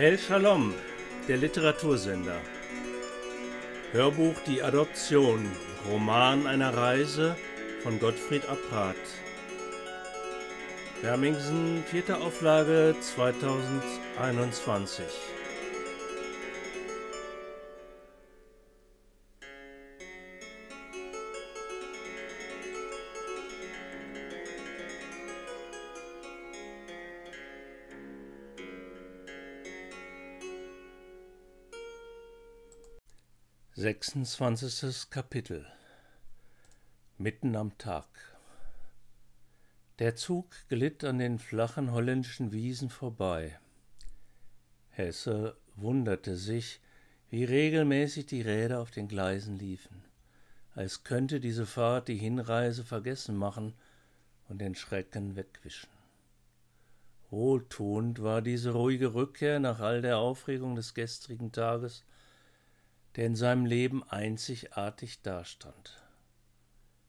El Shalom, der Literatursender. Hörbuch Die Adoption, Roman einer Reise von Gottfried Apprat. Hermingsen, vierte Auflage 2021. 26. Kapitel Mitten am Tag Der Zug glitt an den flachen holländischen Wiesen vorbei. Hesse wunderte sich, wie regelmäßig die Räder auf den Gleisen liefen, als könnte diese Fahrt die Hinreise vergessen machen und den Schrecken wegwischen. Wohltuend war diese ruhige Rückkehr nach all der Aufregung des gestrigen Tages der in seinem Leben einzigartig dastand.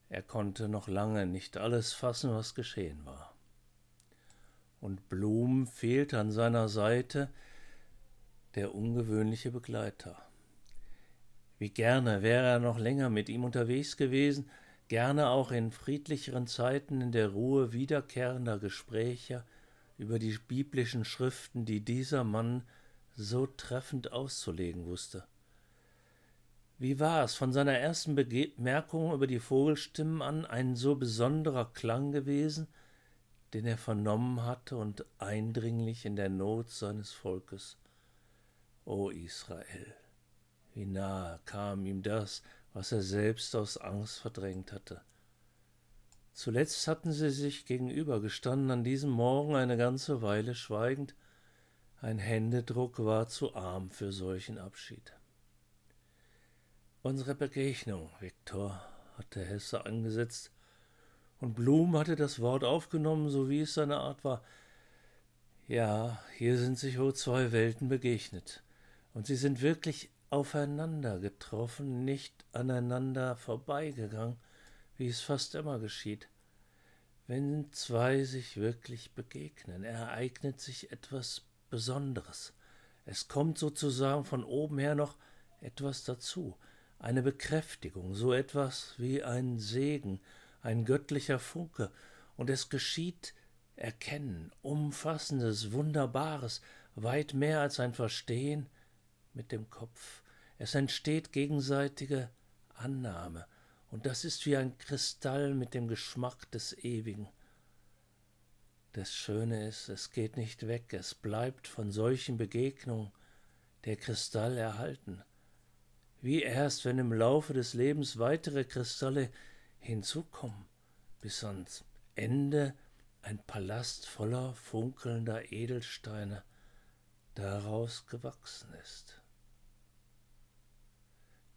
Er konnte noch lange nicht alles fassen, was geschehen war. Und Blum fehlte an seiner Seite der ungewöhnliche Begleiter. Wie gerne wäre er noch länger mit ihm unterwegs gewesen, gerne auch in friedlicheren Zeiten in der Ruhe wiederkehrender Gespräche über die biblischen Schriften, die dieser Mann so treffend auszulegen wusste. Wie war es von seiner ersten Bemerkung über die Vogelstimmen an ein so besonderer Klang gewesen, den er vernommen hatte und eindringlich in der Not seines Volkes? O Israel, wie nahe kam ihm das, was er selbst aus Angst verdrängt hatte. Zuletzt hatten sie sich gegenübergestanden an diesem Morgen eine ganze Weile schweigend, ein Händedruck war zu arm für solchen Abschied. Unsere Begegnung, Viktor, hatte Hesse angesetzt, und Blum hatte das Wort aufgenommen, so wie es seine Art war. Ja, hier sind sich wohl zwei Welten begegnet, und sie sind wirklich aufeinander getroffen, nicht aneinander vorbeigegangen, wie es fast immer geschieht. Wenn zwei sich wirklich begegnen, ereignet sich etwas Besonderes. Es kommt sozusagen von oben her noch etwas dazu, eine Bekräftigung, so etwas wie ein Segen, ein göttlicher Funke, und es geschieht Erkennen, Umfassendes, Wunderbares, weit mehr als ein Verstehen mit dem Kopf. Es entsteht gegenseitige Annahme, und das ist wie ein Kristall mit dem Geschmack des Ewigen. Das Schöne ist, es geht nicht weg, es bleibt von solchen Begegnungen der Kristall erhalten wie erst, wenn im Laufe des Lebens weitere Kristalle hinzukommen, bis ans Ende ein Palast voller funkelnder Edelsteine daraus gewachsen ist.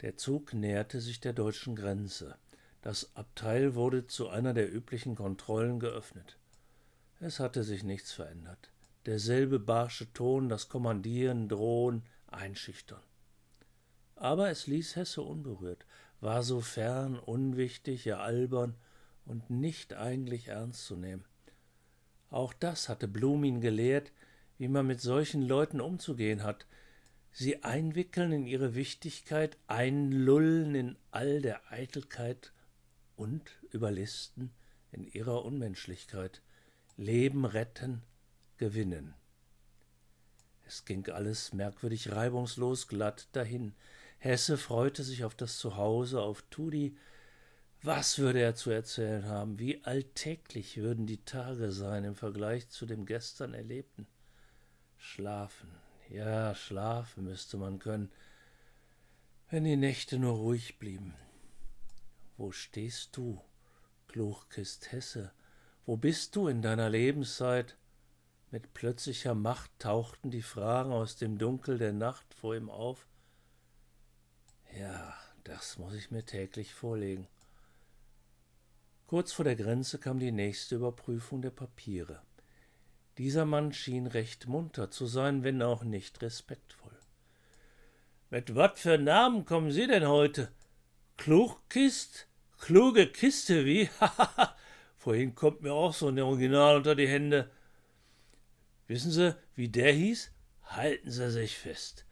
Der Zug näherte sich der deutschen Grenze. Das Abteil wurde zu einer der üblichen Kontrollen geöffnet. Es hatte sich nichts verändert. Derselbe barsche Ton, das Kommandieren, Drohen, Einschüchtern aber es ließ Hesse unberührt, war so fern, unwichtig, ja albern und nicht eigentlich ernst zu nehmen. Auch das hatte Blum ihn gelehrt, wie man mit solchen Leuten umzugehen hat, sie einwickeln in ihre Wichtigkeit, einlullen in all der Eitelkeit und überlisten in ihrer Unmenschlichkeit, Leben retten, gewinnen. Es ging alles merkwürdig reibungslos glatt dahin, Hesse freute sich auf das Zuhause, auf Tudi. Was würde er zu erzählen haben? Wie alltäglich würden die Tage sein im Vergleich zu dem gestern Erlebten? Schlafen, ja, schlafen müsste man können, wenn die Nächte nur ruhig blieben. Wo stehst du, Kluchkist Hesse? Wo bist du in deiner Lebenszeit? Mit plötzlicher Macht tauchten die Fragen aus dem Dunkel der Nacht vor ihm auf. Ja, das muss ich mir täglich vorlegen. Kurz vor der Grenze kam die nächste Überprüfung der Papiere. Dieser Mann schien recht munter zu sein, wenn auch nicht respektvoll. Mit wat für Namen kommen Sie denn heute? Klugkist? Kluge Kiste, wie? Hahaha. Vorhin kommt mir auch so ein Original unter die Hände. Wissen Sie, wie der hieß? Halten Sie sich fest.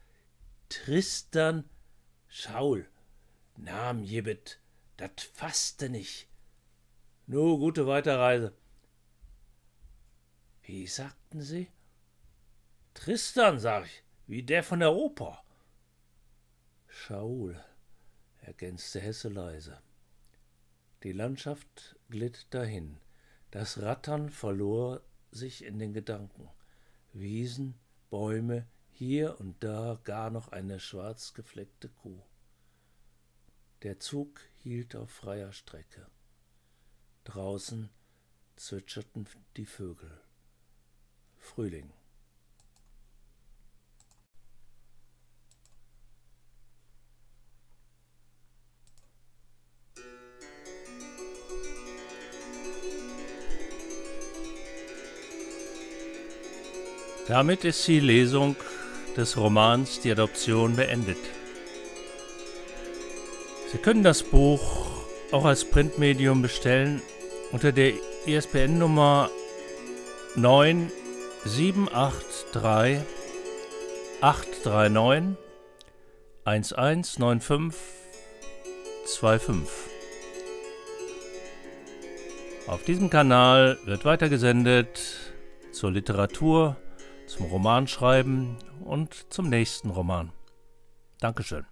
Tristan Schaul. Nam Jebet, dat fasste nicht. Nu, gute Weiterreise. Wie sagten Sie? Tristan, sag ich, wie der von der Oper. Schaul, ergänzte Hesse leise. Die Landschaft glitt dahin, das Rattern verlor sich in den Gedanken. Wiesen, Bäume, hier und da gar noch eine schwarz gefleckte Kuh. Der Zug hielt auf freier Strecke. Draußen zwitscherten die Vögel. Frühling. Damit ist die Lesung des Romans Die Adoption beendet. Sie können das Buch auch als Printmedium bestellen unter der ISBN-Nummer 9783 839 119525. Auf diesem Kanal wird weitergesendet zur Literatur, zum Romanschreiben und zum nächsten Roman. Dankeschön.